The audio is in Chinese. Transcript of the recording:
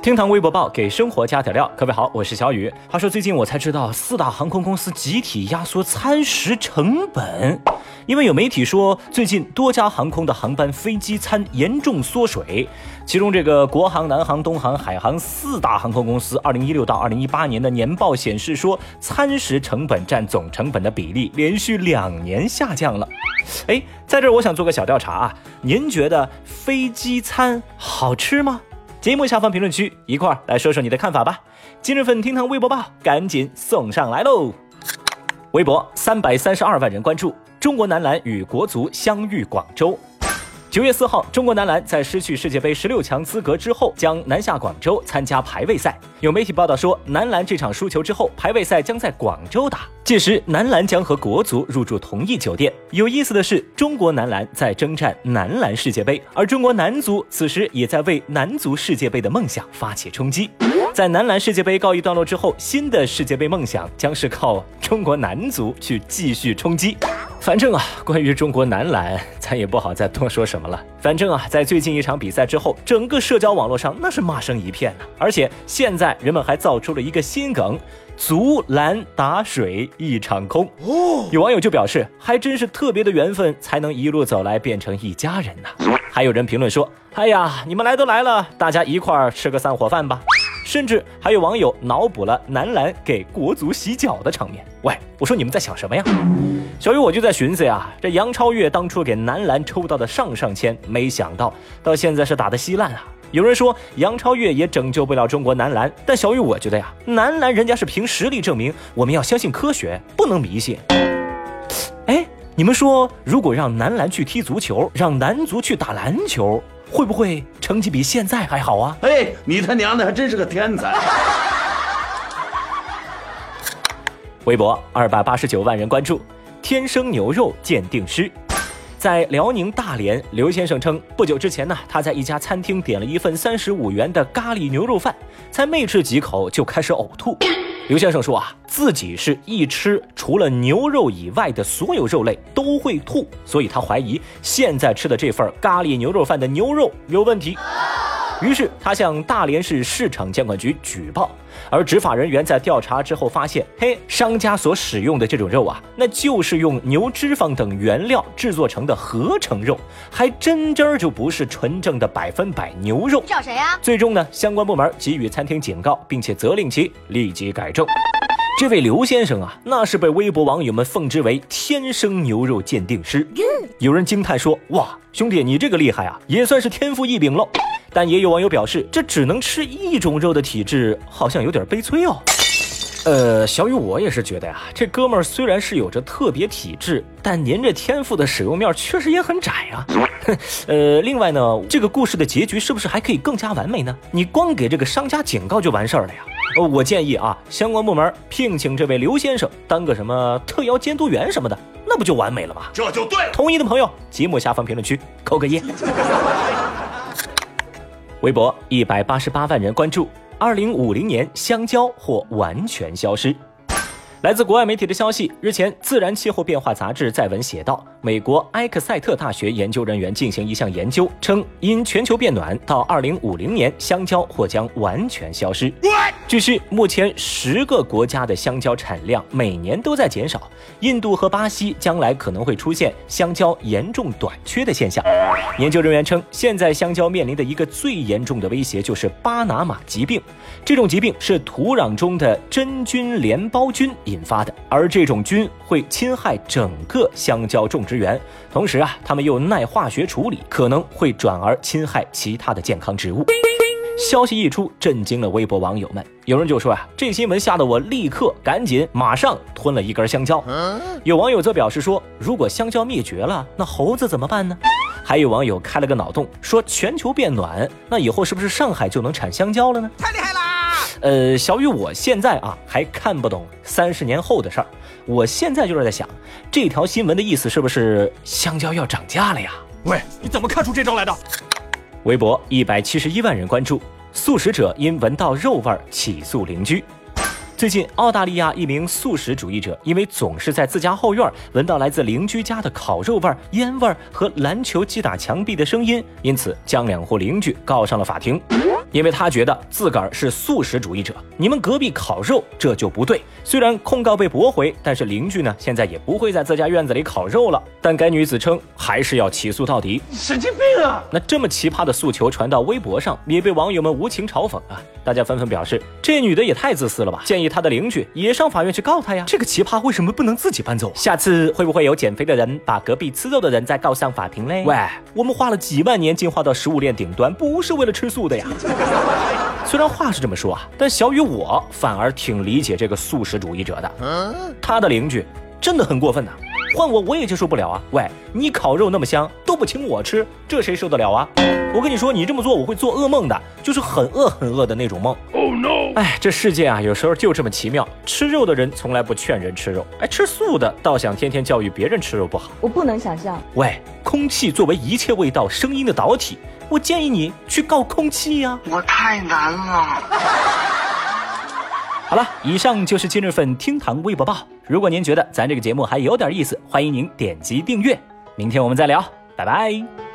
厅堂微博报给生活加点料，各位好，我是小雨。话说最近我才知道，四大航空公司集体压缩餐食成本，因为有媒体说，最近多家航空的航班飞机餐严重缩水。其中这个国航、南航、东航、海航四大航空公司，二零一六到二零一八年的年报显示说，餐食成本占总成本的比例连续两年下降了。哎，在这儿我想做个小调查啊，您觉得飞机餐好吃吗？节目下方评论区一块儿来说说你的看法吧。今日份厅堂微博报赶紧送上来喽！微博三百三十二万人关注，中国男篮与国足相遇广州。九月四号，中国男篮在失去世界杯十六强资格之后，将南下广州参加排位赛。有媒体报道说，男篮这场输球之后，排位赛将在广州打。届时，男篮将和国足入住同一酒店。有意思的是，中国男篮在征战男篮世界杯，而中国男足此时也在为男足世界杯的梦想发起冲击。在男篮世界杯告一段落之后，新的世界杯梦想将是靠中国男足去继续冲击。反正啊，关于中国男篮，咱也不好再多说什么了。反正啊，在最近一场比赛之后，整个社交网络上那是骂声一片呢。而且现在人们还造出了一个新梗：“足篮打水一场空。”哦，有网友就表示，还真是特别的缘分，才能一路走来变成一家人呢。还有人评论说：“哎呀，你们来都来了，大家一块儿吃个散伙饭吧。”甚至还有网友脑补了男篮给国足洗脚的场面。喂，我说你们在想什么呀？小雨我就在寻思呀，这杨超越当初给男篮抽到的上上签，没想到到现在是打的稀烂啊。有人说杨超越也拯救不了中国男篮，但小雨我觉得呀，男篮人家是凭实力证明，我们要相信科学，不能迷信。哎，你们说，如果让男篮去踢足球，让男足去打篮球？会不会成绩比现在还好啊？哎，你他娘的还真是个天才！微博二百八十九万人关注，天生牛肉鉴定师，在辽宁大连，刘先生称，不久之前呢，他在一家餐厅点了一份三十五元的咖喱牛肉饭，才没吃几口就开始呕吐。刘先生说啊，自己是一吃除了牛肉以外的所有肉类都会吐，所以他怀疑现在吃的这份咖喱牛肉饭的牛肉有问题。于是他向大连市市场监管局举报，而执法人员在调查之后发现，嘿，商家所使用的这种肉啊，那就是用牛脂肪等原料制作成的合成肉，还真真儿就不是纯正的百分百牛肉。找谁呀？最终呢，相关部门给予餐厅警告，并且责令其立即改正。这位刘先生啊，那是被微博网友们奉之为天生牛肉鉴定师。有人惊叹说：“哇，兄弟，你这个厉害啊，也算是天赋异禀喽。”但也有网友表示，这只能吃一种肉的体质好像有点悲催哦。呃，小雨，我也是觉得呀，这哥们儿虽然是有着特别体质，但您这天赋的使用面确实也很窄啊。呃，另外呢，这个故事的结局是不是还可以更加完美呢？你光给这个商家警告就完事儿了呀？呃，我建议啊，相关部门聘请这位刘先生当个什么特邀监督员什么的，那不就完美了吗？这就对了。同意的朋友，节目下方评论区扣个一。微博一百八十八万人关注，二零五零年香蕉或完全消失。来自国外媒体的消息，日前，《自然气候变化》杂志在文写道，美国埃克塞特大学研究人员进行一项研究，称因全球变暖，到二零五零年，香蕉或将完全消失。据悉，目前十个国家的香蕉产量每年都在减少，印度和巴西将来可能会出现香蕉严重短缺的现象。研究人员称，现在香蕉面临的一个最严重的威胁就是巴拿马疾病，这种疾病是土壤中的真菌镰孢菌。引发的，而这种菌会侵害整个香蕉种植园，同时啊，它们又耐化学处理，可能会转而侵害其他的健康植物。消息一出，震惊了微博网友们。有人就说啊，这新闻吓得我立刻赶紧马上吞了一根香蕉。有网友则表示说，如果香蕉灭绝了，那猴子怎么办呢？还有网友开了个脑洞，说全球变暖，那以后是不是上海就能产香蕉了呢？太厉害啦！呃，小雨，我现在啊还看不懂三十年后的事儿，我现在就是在想，这条新闻的意思是不是香蕉要涨价了呀？喂，你怎么看出这招来的？微博一百七十一万人关注，素食者因闻到肉味起诉邻居。最近，澳大利亚一名素食主义者因为总是在自家后院闻到来自邻居家的烤肉味、烟味和篮球击打墙壁的声音，因此将两户邻居告上了法庭。因为他觉得自个儿是素食主义者，你们隔壁烤肉这就不对。虽然控告被驳回，但是邻居呢现在也不会在自家院子里烤肉了。但该女子称还是要起诉到底。神经病啊！那这么奇葩的诉求传到微博上，也被网友们无情嘲讽啊！大家纷纷表示，这女的也太自私了吧！建议她的邻居也上法院去告她呀。这个奇葩为什么不能自己搬走？下次会不会有减肥的人把隔壁吃肉的人再告上法庭嘞？喂，我们花了几万年进化到食物链顶端，不是为了吃素的呀。虽然话是这么说啊，但小雨我反而挺理解这个素食主义者的。他的邻居真的很过分呐，换我我也接受不了啊。喂，你烤肉那么香都不请我吃，这谁受得了啊？我跟你说，你这么做我会做噩梦的，就是很饿很饿的那种梦。Oh no！哎，这世界啊，有时候就这么奇妙。吃肉的人从来不劝人吃肉，哎，吃素的倒想天天教育别人吃肉不好。我不能想象。喂，空气作为一切味道声音的导体。我建议你去告空气呀！我太难了。好了，以上就是今日份厅堂微博报。如果您觉得咱这个节目还有点意思，欢迎您点击订阅。明天我们再聊，拜拜。